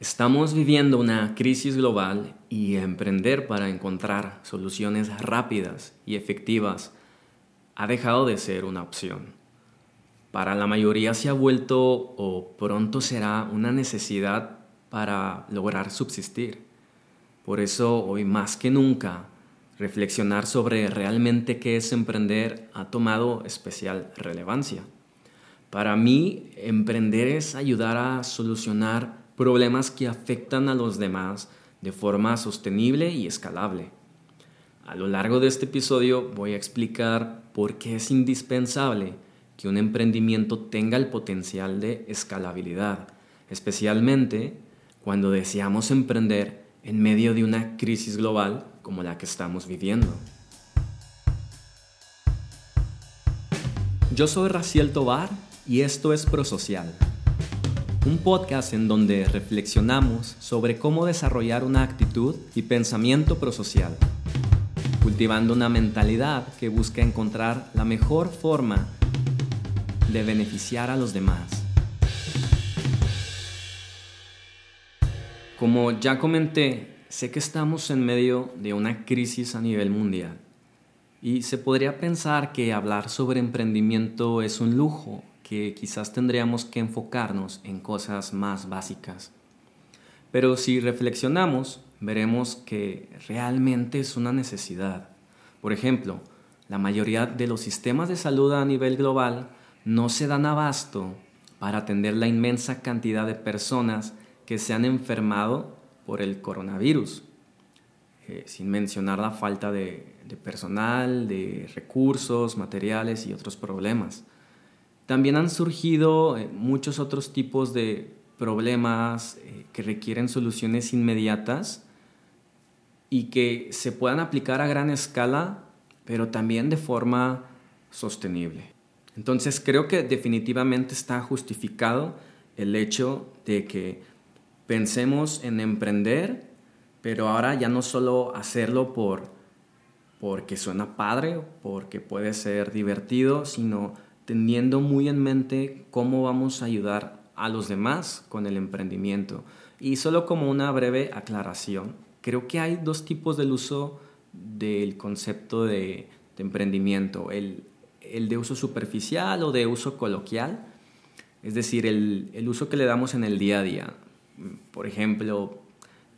Estamos viviendo una crisis global y emprender para encontrar soluciones rápidas y efectivas ha dejado de ser una opción. Para la mayoría se ha vuelto o pronto será una necesidad para lograr subsistir. Por eso hoy más que nunca reflexionar sobre realmente qué es emprender ha tomado especial relevancia. Para mí, emprender es ayudar a solucionar problemas que afectan a los demás de forma sostenible y escalable. A lo largo de este episodio voy a explicar por qué es indispensable que un emprendimiento tenga el potencial de escalabilidad, especialmente cuando deseamos emprender en medio de una crisis global como la que estamos viviendo. Yo soy Raciel Tobar y esto es Prosocial un podcast en donde reflexionamos sobre cómo desarrollar una actitud y pensamiento prosocial, cultivando una mentalidad que busca encontrar la mejor forma de beneficiar a los demás. Como ya comenté, sé que estamos en medio de una crisis a nivel mundial y se podría pensar que hablar sobre emprendimiento es un lujo que quizás tendríamos que enfocarnos en cosas más básicas. Pero si reflexionamos, veremos que realmente es una necesidad. Por ejemplo, la mayoría de los sistemas de salud a nivel global no se dan abasto para atender la inmensa cantidad de personas que se han enfermado por el coronavirus, eh, sin mencionar la falta de personal, de recursos, materiales y otros problemas. También han surgido eh, muchos otros tipos de problemas eh, que requieren soluciones inmediatas y que se puedan aplicar a gran escala, pero también de forma sostenible. Entonces creo que definitivamente está justificado el hecho de que pensemos en emprender, pero ahora ya no solo hacerlo por porque suena padre, porque puede ser divertido, sino teniendo muy en mente cómo vamos a ayudar a los demás con el emprendimiento. Y solo como una breve aclaración, creo que hay dos tipos del uso del concepto de, emprendimiento, el, de uso superficial o de uso coloquial, es decir, el, uso que le damos en el día a día. Por ejemplo,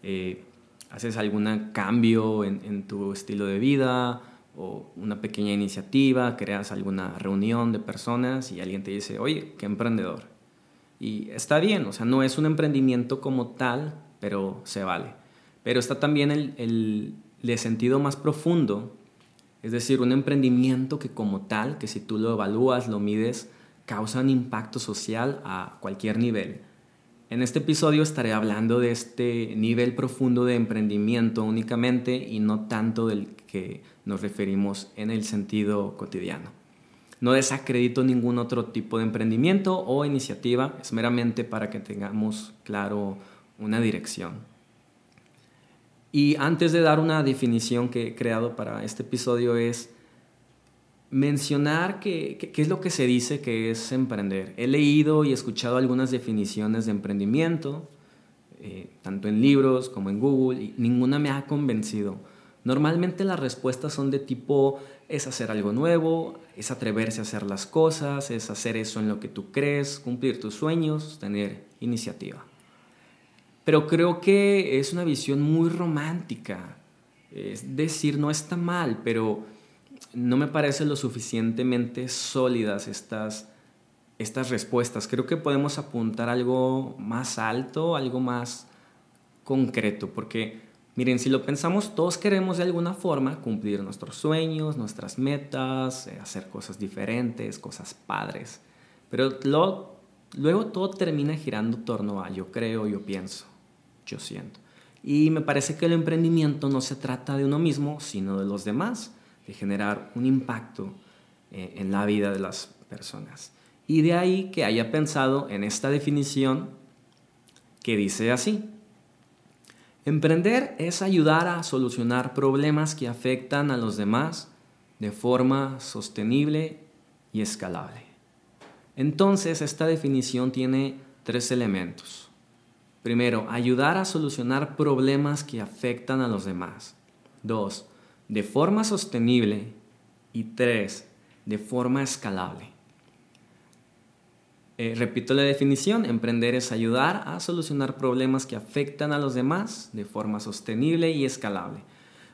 eh, haces algún cambio en tu estilo de vida, o una pequeña iniciativa, creas alguna reunión de personas y alguien te dice, oye, qué emprendedor. Y está bien, o sea, no es un emprendimiento como tal, pero se vale. Pero está también el, el de sentido más profundo, es decir, un emprendimiento que como tal, que si tú lo evalúas, lo mides, causa un impacto social a cualquier nivel. En este episodio estaré hablando de este nivel profundo de emprendimiento únicamente y no tanto del que nos referimos en el sentido cotidiano. No desacredito ningún otro tipo de emprendimiento o iniciativa, es meramente para que tengamos claro una dirección. Y antes de dar una definición que he creado para este episodio es mencionar qué es lo que se dice que es emprender. He leído y escuchado algunas definiciones de emprendimiento, eh, tanto en libros como en Google, y ninguna me ha convencido. Normalmente las respuestas son de tipo es hacer algo nuevo, es atreverse a hacer las cosas, es hacer eso en lo que tú crees, cumplir tus sueños, tener iniciativa. Pero creo que es una visión muy romántica. Es decir, no está mal, pero no me parece lo suficientemente sólidas estas, estas respuestas. Creo que podemos apuntar algo más alto, algo más concreto, porque miren, si lo pensamos, todos queremos de alguna forma cumplir nuestros sueños, nuestras metas, eh, hacer cosas diferentes, cosas padres, pero luego todo termina girando en torno a yo creo, yo pienso, yo siento. Y me parece que el emprendimiento no se trata de uno mismo, sino de los demás de generar un impacto eh, en la vida de las personas. Y de ahí que haya pensado en esta definición que dice así. Emprender es ayudar a solucionar problemas que afectan a los demás de forma sostenible y escalable. Entonces, esta definición tiene tres elementos. Primero, ayudar a solucionar problemas que afectan a los demás. Dos, de forma sostenible. Y tres, de forma escalable. Eh, repito la definición, emprender es ayudar a solucionar problemas que afectan a los demás de forma sostenible y escalable.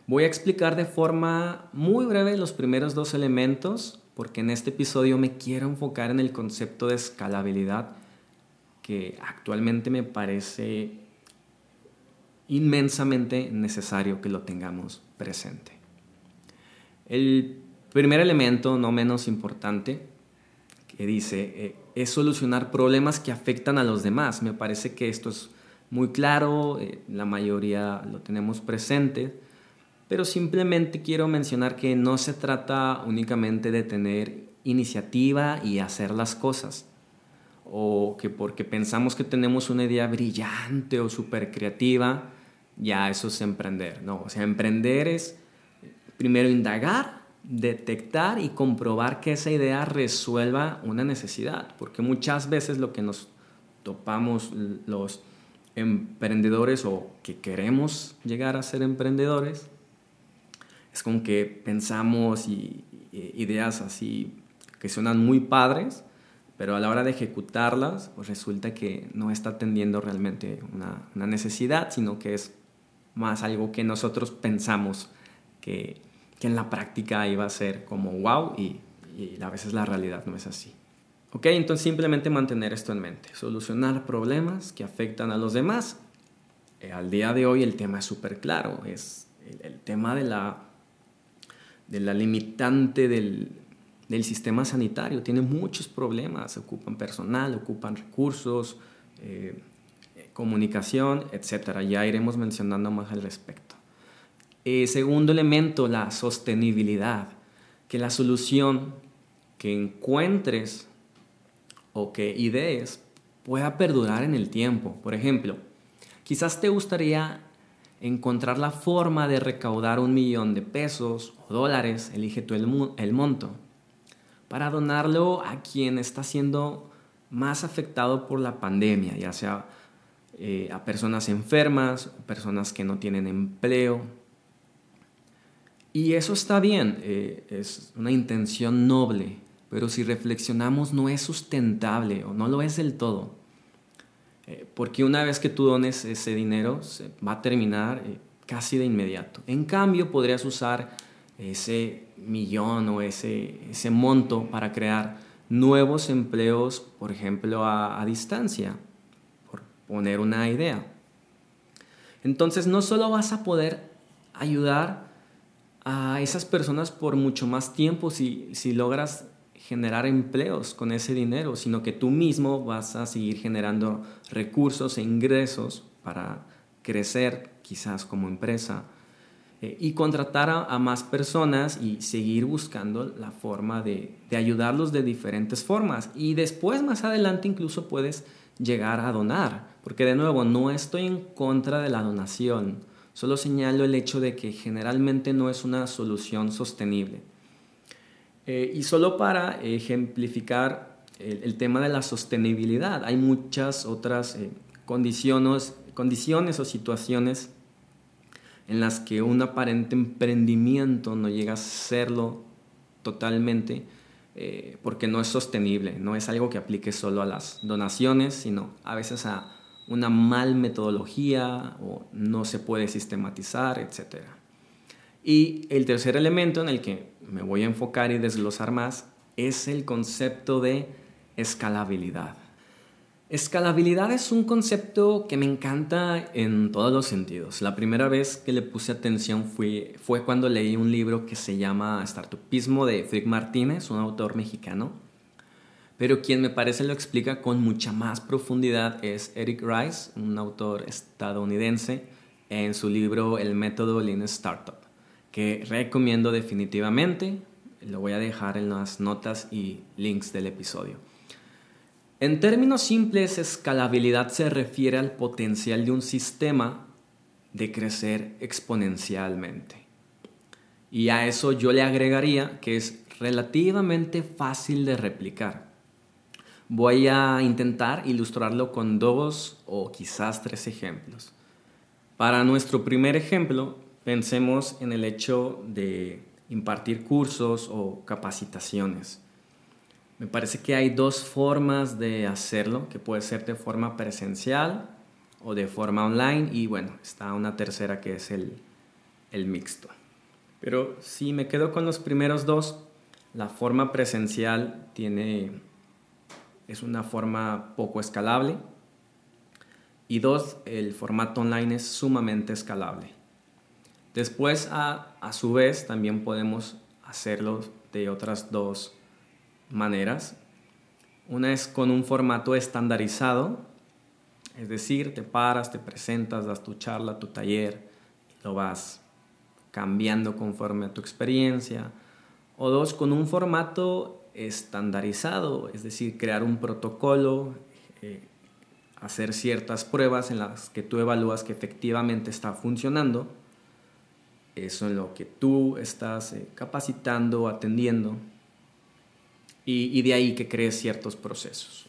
Voy a explicar de forma muy breve los primeros dos elementos porque en este episodio me quiero enfocar en el concepto de escalabilidad que actualmente me parece inmensamente necesario que lo tengamos presente. El primer elemento, no menos importante, que dice, eh, es solucionar problemas que afectan a los demás. Me parece que esto es muy claro, eh, la mayoría lo tenemos presente, pero simplemente quiero mencionar que no se trata únicamente de tener iniciativa y hacer las cosas, o que porque pensamos que tenemos una idea brillante o súper creativa, ya eso es emprender. No, o sea, emprender es primero indagar, detectar y comprobar que esa idea resuelva una necesidad, porque muchas veces lo que nos topamos los emprendedores o que queremos llegar a ser emprendedores es con que pensamos ideas así que suenan muy padres, pero a la hora de ejecutarlas, pues resulta que no está atendiendo realmente una necesidad, sino que es más algo que nosotros pensamos que, que en la práctica iba a ser como wow y, y a veces la realidad no es así. Ok, entonces simplemente mantener esto en mente, solucionar problemas que afectan a los demás. Eh, al día de hoy el tema es súper claro, es el, tema de la, de la limitante del, del, sistema sanitario. Tiene muchos problemas, ocupan personal, ocupan recursos, eh, comunicación, etc. Ya iremos mencionando más al respecto. Eh, segundo elemento, la sostenibilidad. Que la solución que encuentres o que idees pueda perdurar en el tiempo. Por ejemplo, quizás te gustaría encontrar la forma de recaudar un millón de pesos o dólares, elige tú el, monto, para donarlo a quien está siendo más afectado por la pandemia, ya sea eh, a personas enfermas, personas que no tienen empleo. Y eso está bien, eh, es una intención noble, pero si reflexionamos no es sustentable o no lo es del todo. Eh, porque una vez que tú dones ese dinero, se va a terminar casi de inmediato. En cambio, podrías usar ese millón o ese, ese monto para crear nuevos empleos, por ejemplo, a distancia poner una idea. Entonces no solo vas a poder ayudar a esas personas por mucho más tiempo si, si logras generar empleos con ese dinero, sino que tú mismo vas a seguir generando recursos e ingresos para crecer quizás como empresa eh, y contratar a, más personas y seguir buscando la forma de, de ayudarlos de diferentes formas. Y después, más adelante, incluso puedes llegar a donar. Porque de nuevo, no estoy en contra de la donación, solo señalo el hecho de que generalmente no es una solución sostenible. Eh, y solo para ejemplificar el, tema de la sostenibilidad, hay muchas otras eh, condiciones, condiciones o situaciones en las que un aparente emprendimiento no llega a serlo totalmente eh, porque no es sostenible, no es algo que aplique solo a las donaciones, sino a veces a una mal metodología o no se puede sistematizar, etc. Y el tercer elemento en el que me voy a enfocar y desglosar más es el concepto de escalabilidad. Escalabilidad es un concepto que me encanta en todos los sentidos. La primera vez que le puse atención fue, fue cuando leí un libro que se llama Startupismo de Frick Martínez, un autor mexicano pero quien me parece lo explica con mucha más profundidad es Eric Rice, un autor estadounidense, en su libro El método Lean Startup, que recomiendo definitivamente. Lo voy a dejar en las notas y links del episodio. En términos simples, escalabilidad se refiere al potencial de un sistema de crecer exponencialmente. Y a eso yo le agregaría que es relativamente fácil de replicar. Voy a intentar ilustrarlo con dos o quizás tres ejemplos. Para nuestro primer ejemplo, pensemos en el hecho de impartir cursos o capacitaciones. Me parece que hay dos formas de hacerlo, que puede ser de forma presencial o de forma online y bueno, está una tercera que es el, el mixto. Pero si me quedo con los primeros dos, la forma presencial tiene es una forma poco escalable. Y dos, el formato online es sumamente escalable. Después, a, a su vez, también podemos hacerlo de otras dos maneras. Una es con un formato estandarizado, es decir, te paras, te presentas, das tu charla, tu taller, lo vas cambiando conforme a tu experiencia. O dos, con un formato estandarizado, es decir, crear un protocolo, eh, hacer ciertas pruebas en las que tú evalúas que efectivamente está funcionando, eso en lo que tú estás eh, capacitando, atendiendo, y, de ahí que crees ciertos procesos.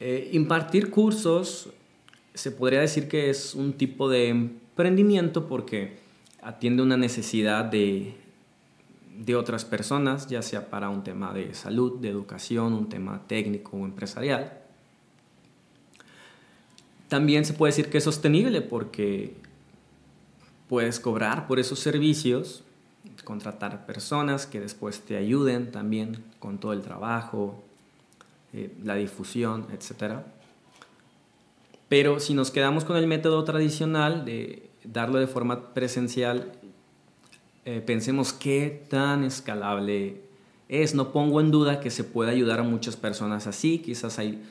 Eh, impartir cursos se podría decir que es un tipo de emprendimiento porque atiende una necesidad de, de otras personas, ya sea para un tema de salud, de educación, un tema técnico o empresarial. También se puede decir que es sostenible porque puedes cobrar por esos servicios, contratar personas que después te ayuden también con todo el trabajo, eh, la difusión, etc. Pero si nos quedamos con el método tradicional de darlo de forma presencial, eh, pensemos qué tan escalable es. No pongo en duda que se puede ayudar a muchas personas así. Quizás hay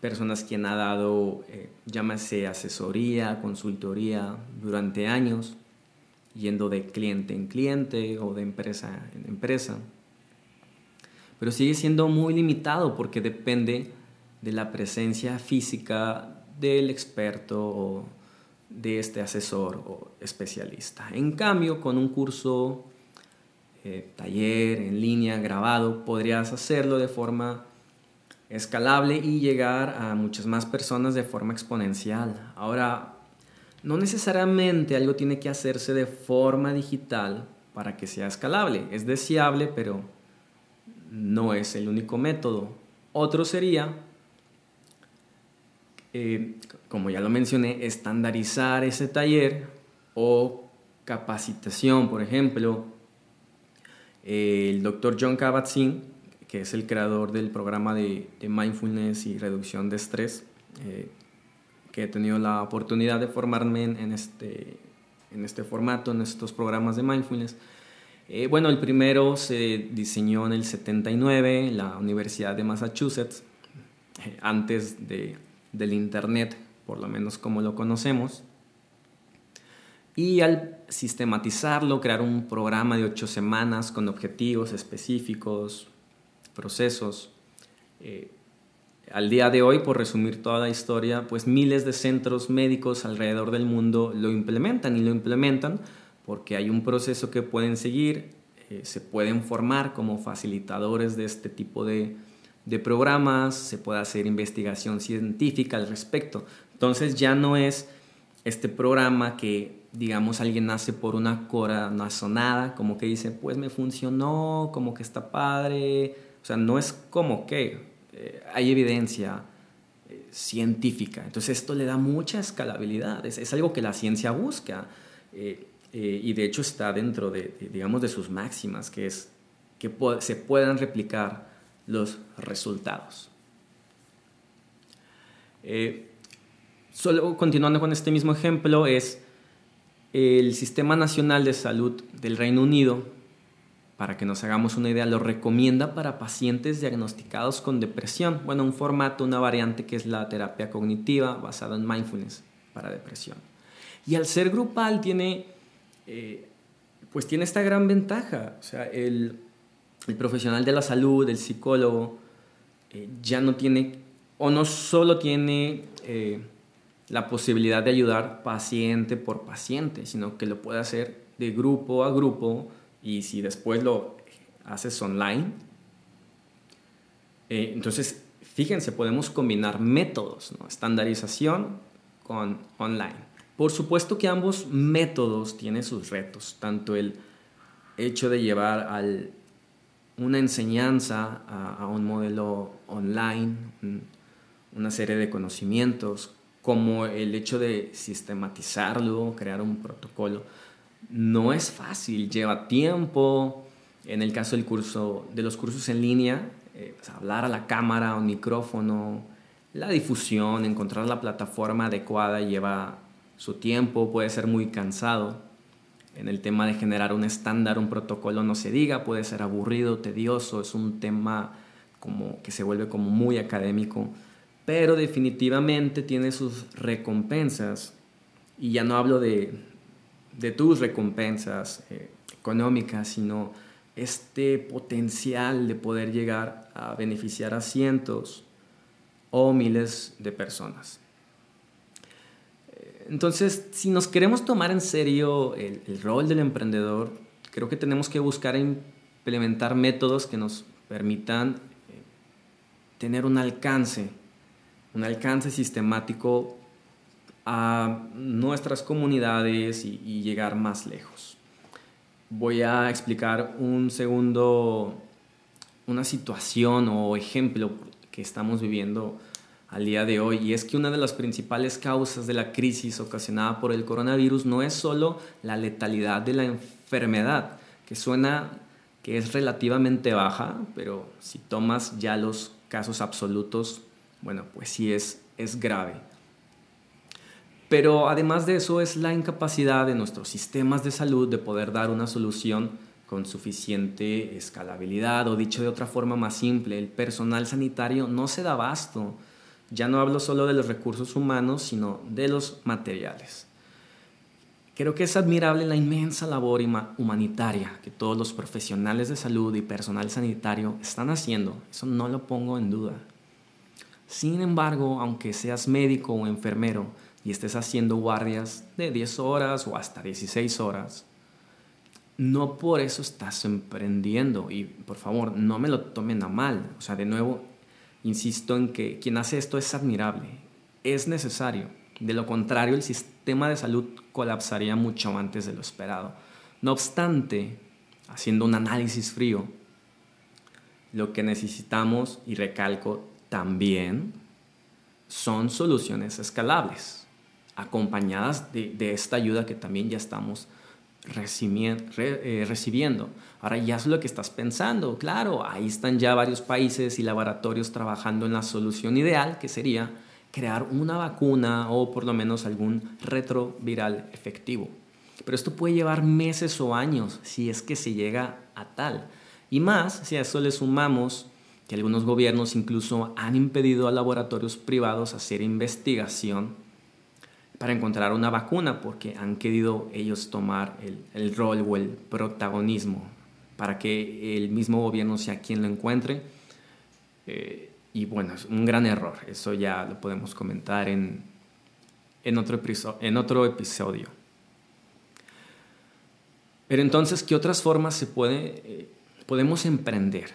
personas quien ha dado, eh, asesoría, consultoría durante años, yendo de cliente en cliente o de empresa en empresa. Pero sigue siendo muy limitado porque depende de la presencia física del experto o de este asesor o especialista. En cambio, con un curso, eh, taller en línea, grabado, podrías hacerlo de forma escalable y llegar a muchas más personas de forma exponencial. Ahora, no necesariamente algo tiene que hacerse de forma digital para que sea escalable. Es deseable, pero no es el único método. Otro sería eh, como ya lo mencioné, estandarizar ese taller o capacitación, por ejemplo. el doctor John Kabat-Zinn, que es el creador del programa de, mindfulness y reducción de estrés, eh, que he tenido la oportunidad de formarme en, este, en este formato, en estos programas de mindfulness. Eh, bueno, el primero se diseñó en el 79 en la Universidad de Massachusetts, antes de del Internet, por lo menos como lo conocemos. Y al sistematizarlo, crear un programa de ocho semanas con objetivos específicos, procesos. Eh, al día de hoy, por resumir toda la historia, pues miles de centros médicos alrededor del mundo lo implementan y lo implementan porque hay un proceso que pueden seguir, eh, se pueden formar como facilitadores de este tipo de, de programas, se puede hacer investigación científica al respecto. Entonces ya no es este programa que, digamos, alguien hace por una corazonada, como que dice, pues me funcionó, como que está padre. O sea, no es como que eh, hay evidencia eh, científica. Entonces esto le da mucha escalabilidad, es, algo que la ciencia busca. Eh, y de hecho está dentro de, digamos, de sus máximas, que es que se puedan replicar los resultados. Eh, solo continuando con este mismo ejemplo es el Sistema Nacional de Salud del Reino Unido, para que nos hagamos una idea, lo recomienda para pacientes diagnosticados con depresión. Bueno, un formato, una variante que es la terapia cognitiva basada en mindfulness para depresión. Y al ser grupal tiene, eh, pues tiene esta gran ventaja. O sea, el, el profesional de la salud, el psicólogo, eh, ya no tiene o no solo tiene eh, la posibilidad de ayudar paciente por paciente, sino que lo puede hacer de grupo a grupo y si después lo haces online, Eh, entonces, fíjense, podemos combinar métodos, estandarización con online. Por supuesto que ambos métodos tienen sus retos, tanto el hecho de llevar al, una enseñanza a, un modelo online, una serie de conocimientos, como el hecho de sistematizarlo, crear un protocolo, no es fácil, lleva tiempo. En el caso del curso, de los cursos en línea, eh, pues, hablar a la cámara, un micrófono, la difusión, encontrar la plataforma adecuada lleva su tiempo, puede ser muy cansado. En el tema de generar un estándar, un protocolo, no se diga, puede ser aburrido, tedioso, es un tema como que se vuelve como muy académico, pero definitivamente tiene sus recompensas. Y ya no hablo de, de tus recompensas eh, económicas, sino este potencial de poder llegar a beneficiar a cientos o miles de personas. Entonces, si nos queremos tomar en serio el, rol del emprendedor, creo que tenemos que buscar implementar métodos que nos permitan eh, tener un alcance, un alcance sistemático a nuestras comunidades y, llegar más lejos. Voy a explicar un segundo, una situación o ejemplo que estamos viviendo al día de hoy y es que una de las principales causas de la crisis ocasionada por el coronavirus no es solo la letalidad de la enfermedad, que suena que es relativamente baja, pero si tomas ya los casos absolutos, bueno, pues sí es, es grave. Pero además de eso es la incapacidad de nuestros sistemas de salud de poder dar una solución con suficiente escalabilidad o dicho de otra forma más simple, el personal sanitario no se da abasto ya no hablo solo de los recursos humanos, sino de los materiales. Creo que es admirable la inmensa labor humanitaria que todos los profesionales de salud y personal sanitario están haciendo. Eso no lo pongo en duda. Sin embargo, aunque seas médico o enfermero y estés haciendo guardias de 10 horas o hasta 16 horas, no por eso estás emprendiendo. Y por favor, no me lo tomen a mal. O sea, de nuevo, Insisto en que quien hace esto es admirable, es necesario. De lo contrario, el sistema de salud colapsaría mucho antes de lo esperado. No obstante, haciendo un análisis frío, lo que necesitamos, y recalco también, son soluciones escalables, acompañadas de, esta ayuda que también ya estamos recibiendo. Ahora ya es lo que estás pensando. Claro, ahí están ya varios países y laboratorios trabajando en la solución ideal, que sería crear una vacuna o por lo menos algún retroviral efectivo. Pero esto puede llevar meses o años si es que se llega a tal. Y más si a eso le sumamos que algunos gobiernos incluso han impedido a laboratorios privados hacer investigación para encontrar una vacuna porque han querido ellos tomar el, rol o el protagonismo para que el mismo gobierno sea quien lo encuentre. Eh, y bueno, es un gran error. Eso ya lo podemos comentar en, en, otro, en otro episodio. Pero entonces, ¿qué otras formas se puede, eh, podemos emprender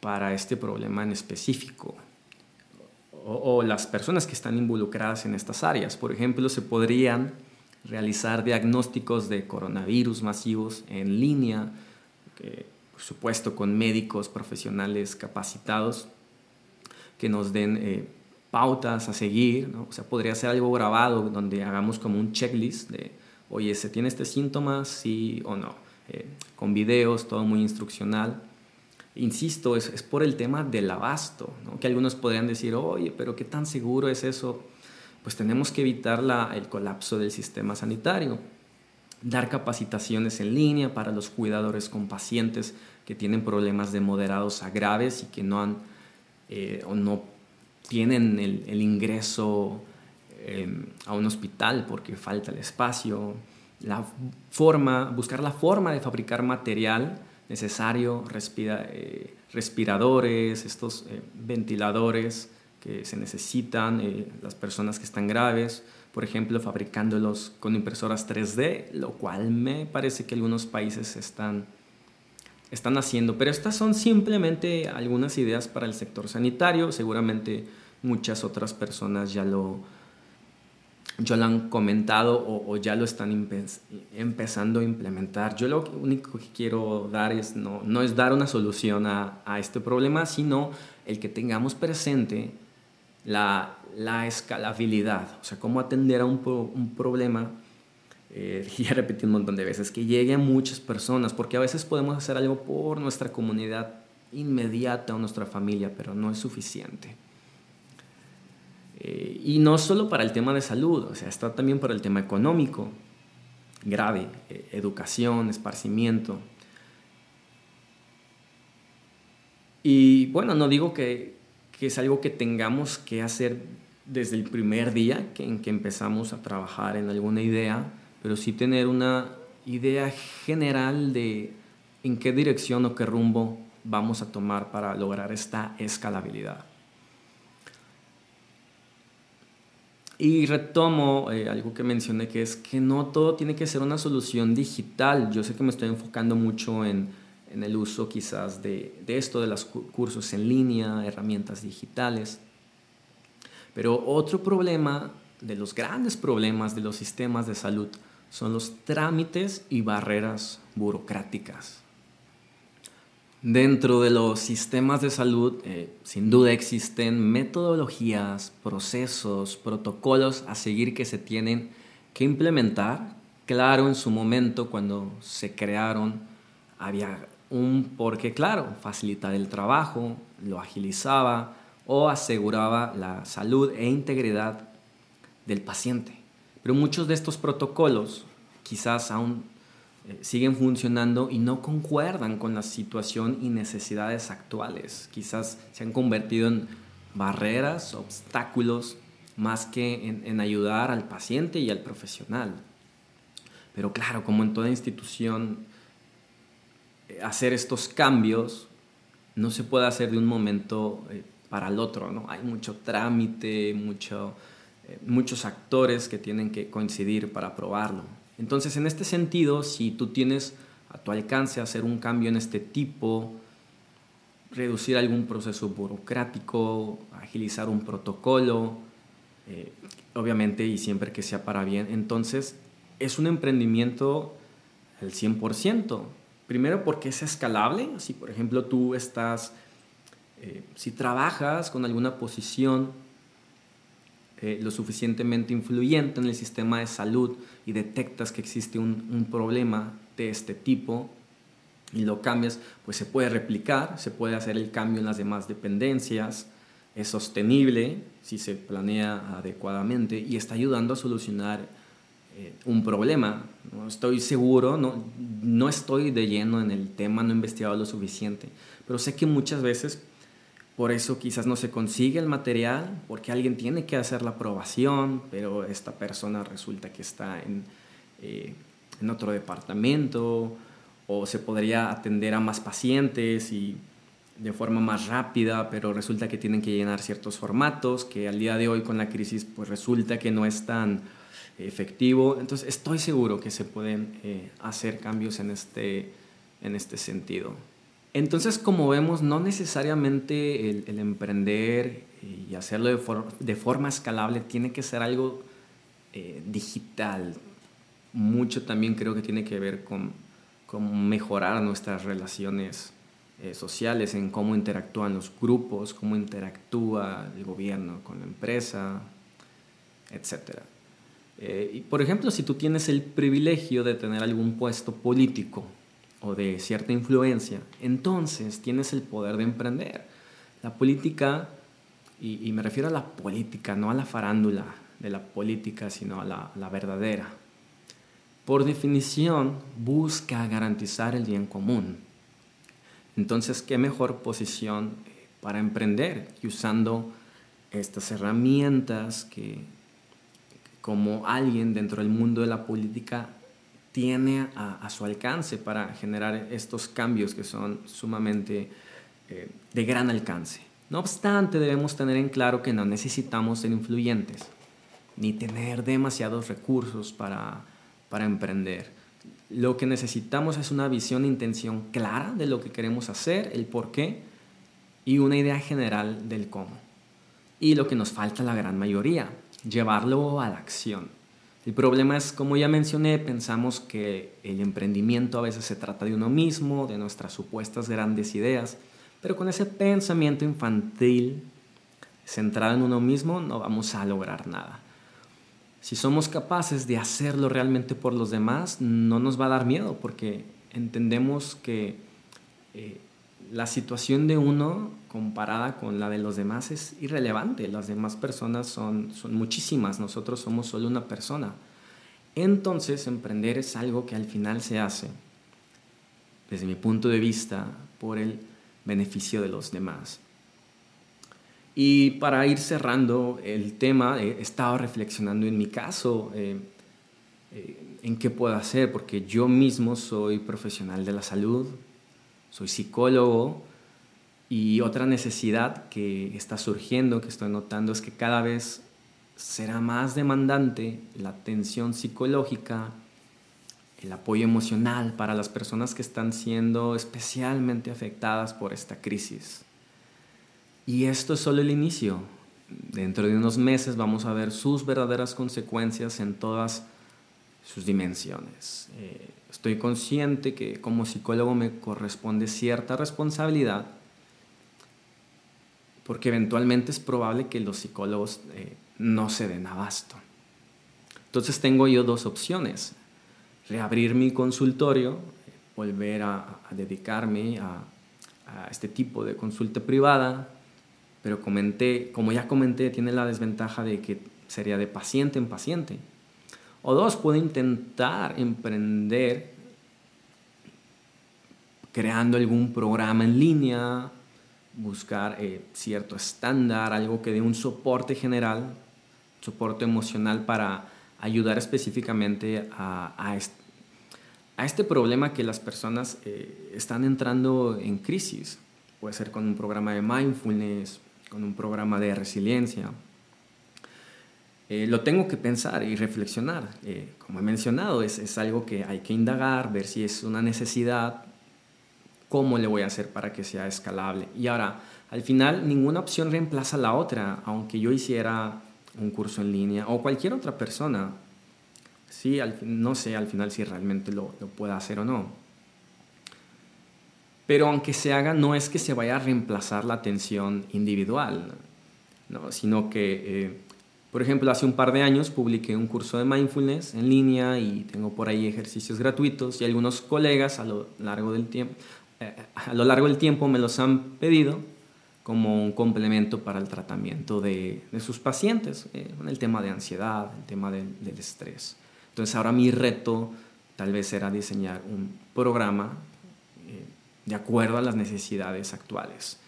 para este problema en específico? O, las personas que están involucradas en estas áreas. Por ejemplo, se podrían realizar diagnósticos de coronavirus masivos en línea, por supuesto con médicos profesionales capacitados que nos den eh, pautas a seguir. O sea, podría ser algo grabado donde hagamos como un checklist de, oye, ¿se tiene este síntoma? Sí o no. Eh, con videos, todo muy instruccional insisto, es, es, por el tema del abasto, que algunos podrían decir, oye, pero ¿qué tan seguro es eso? Pues tenemos que evitar la, el colapso del sistema sanitario, dar capacitaciones en línea para los cuidadores con pacientes que tienen problemas de moderados a graves y que no han eh, o no tienen el, el ingreso eh, a un hospital porque falta el espacio, la forma, buscar la forma de fabricar material necesario, eh, respiradores, estos eh, ventiladores que se necesitan, eh, las personas que están graves, por ejemplo, fabricándolos con impresoras 3D, lo cual me parece que algunos países están están haciendo. Pero estas son simplemente algunas ideas para el sector sanitario. Seguramente muchas otras personas ya lo, ya lo han comentado o, ya lo están empezando a implementar. Yo lo único que quiero dar es no, no es dar una solución a, a, este problema, sino el que tengamos presente la, la escalabilidad, o sea, cómo atender a un, un problema eh, ya repetí un montón de veces, que llegue a muchas personas, porque a veces podemos hacer algo por nuestra comunidad inmediata o nuestra familia, pero no es suficiente. Eh, y no solo para el tema de salud, o sea, está también para el tema económico, grave, eh, educación, esparcimiento. Y bueno, no digo que, que, es algo que tengamos que hacer desde el primer día que, en que empezamos a trabajar en alguna idea, pero sí tener una idea general de en qué dirección o qué rumbo vamos a tomar para lograr esta escalabilidad. Y retomo eh, algo que mencioné, que es que no todo tiene que ser una solución digital. Yo sé que me estoy enfocando mucho en, en el uso quizás de, de, esto, de los cursos en línea, herramientas digitales. Pero otro problema, de los grandes problemas de los sistemas de salud, son los trámites y barreras burocráticas. Dentro de los sistemas de salud, eh, sin duda existen metodologías, procesos, protocolos a seguir que se tienen que implementar. Claro, en su momento, cuando se crearon, había un porque, claro, facilitar el trabajo, lo agilizaba o aseguraba la salud e integridad del paciente. Pero muchos de estos protocolos quizás aún eh, siguen funcionando y no concuerdan con la situación y necesidades actuales. Quizás se han convertido en barreras, obstáculos, más que en, en ayudar al paciente y al profesional. Pero claro, como en toda institución, eh, hacer estos cambios no se puede hacer de un momento eh, para el otro, ¿no? Hay mucho trámite, mucho, muchos actores que tienen que coincidir para aprobarlo. Entonces, en este sentido, si tú tienes a tu alcance hacer un cambio en este tipo, reducir algún proceso burocrático, agilizar un protocolo, eh, obviamente y siempre que sea para bien, entonces es un emprendimiento al 100%. Primero porque es escalable, si por ejemplo tú estás, eh, si trabajas con alguna posición eh, lo suficientemente influyente en el sistema de salud y detectas que existe un, un, problema de este tipo y lo cambias, pues se puede replicar, se puede hacer el cambio en las demás dependencias, es sostenible si se planea adecuadamente y está ayudando a solucionar eh, un problema. No estoy seguro, no, no estoy de lleno en el tema, no he investigado lo suficiente, pero sé que muchas veces por eso quizás no se consigue el material, porque alguien tiene que hacer la aprobación, pero esta persona resulta que está en, eh, en otro departamento, o se podría atender a más pacientes y de forma más rápida, pero resulta que tienen que llenar ciertos formatos, que al día de hoy con la crisis pues resulta que no es tan efectivo. Entonces estoy seguro que se pueden eh, hacer cambios en este, en este sentido. Entonces, como vemos, no necesariamente el, emprender y hacerlo de, forma escalable tiene que ser algo eh, digital. Mucho también creo que tiene que ver con, mejorar nuestras relaciones eh, sociales, en cómo interactúan los grupos, cómo interactúa el gobierno con la empresa, etc. Eh, por ejemplo, si tú tienes el privilegio de tener algún puesto político, o de cierta influencia, entonces tienes el poder de emprender. La política, y, me refiero a la política, no a la farándula de la política, sino a la, la verdadera, por definición busca garantizar el bien común. Entonces, ¿qué mejor posición para emprender que usando estas herramientas que como alguien dentro del mundo de la política tiene a, su alcance para generar estos cambios que son sumamente eh, de gran alcance. No obstante, debemos tener en claro que no necesitamos ser influyentes ni tener demasiados recursos para, para emprender. Lo que necesitamos es una visión e intención clara de lo que queremos hacer, el por qué y una idea general del cómo. Y lo que nos falta la gran mayoría, llevarlo a la acción. El problema es, como ya mencioné, pensamos que el emprendimiento a veces se trata de uno mismo, de nuestras supuestas grandes ideas, pero con ese pensamiento infantil centrado en uno mismo no vamos a lograr nada. Si somos capaces de hacerlo realmente por los demás, no nos va a dar miedo porque entendemos que eh, la situación de uno comparada con la de los demás es irrelevante. Las demás personas son, son muchísimas, nosotros somos solo una persona. Entonces, emprender es algo que al final se hace, desde mi punto de vista, por el beneficio de los demás. Y para ir cerrando el tema, he estado reflexionando en mi caso, eh, eh, en qué puedo hacer, porque yo mismo soy profesional de la salud, soy psicólogo, y otra necesidad que está surgiendo, que estoy notando, es que cada vez será más demandante la atención psicológica, el apoyo emocional para las personas que están siendo especialmente afectadas por esta crisis. Y esto es solo el inicio. Dentro de unos meses vamos a ver sus verdaderas consecuencias en todas sus dimensiones. Eh, estoy consciente que como psicólogo me corresponde cierta responsabilidad porque eventualmente es probable que los psicólogos eh, no se den abasto. Entonces tengo yo dos opciones, reabrir mi consultorio, volver a, dedicarme a, a, este tipo de consulta privada, pero comenté, como ya comenté, tiene la desventaja de que sería de paciente en paciente. O dos, puedo intentar emprender creando algún programa en línea, buscar eh, cierto estándar, algo que dé un soporte general, soporte emocional para ayudar específicamente a, este, problema que las personas eh, están entrando en crisis. Puede ser con un programa de mindfulness, con un programa de resiliencia. Eh, lo tengo que pensar y reflexionar. como he mencionado, es, es algo que hay que indagar, ver si es una necesidad, cómo le voy a hacer para que sea escalable. Y ahora, al final, ninguna opción reemplaza la otra, aunque yo hiciera un curso en línea o cualquier otra persona. Sí, no sé al final si realmente lo, lo pueda hacer o no. Pero aunque se haga, no es que se vaya a reemplazar la atención individual, ¿no? sino que, eh, por ejemplo, hace un par de años publiqué un curso de mindfulness en línea y tengo por ahí ejercicios gratuitos y algunos colegas a lo largo del tiempo, eh, a lo largo del tiempo me los han pedido como un complemento para el tratamiento de, sus pacientes, eh, el tema de ansiedad, el tema del, estrés. Entonces ahora mi reto tal vez era diseñar un programa eh, de acuerdo a las necesidades actuales.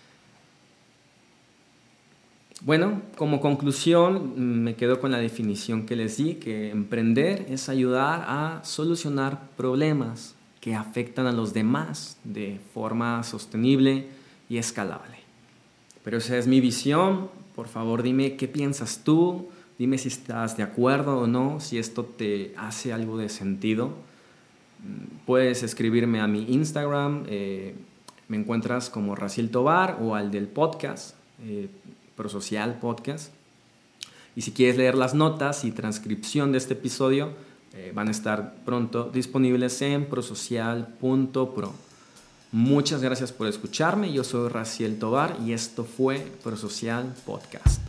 Bueno, como conclusión me quedo con la definición que les di, que emprender es ayudar a solucionar problemas, que afectan a los demás de forma sostenible y escalable. Pero esa es mi visión. Por favor, dime qué piensas tú. Dime si estás de acuerdo o no, si esto te hace algo de sentido. Puedes escribirme a mi Instagram. Eh, me encuentras como Raciel Tobar o al del podcast, eh, Prosocial Podcast. Y si quieres leer las notas y transcripción de este episodio, eh, van a estar pronto disponibles en prosocial.pro. Muchas gracias por escucharme. Yo soy Raciel Tobar y esto fue Prosocial Podcast.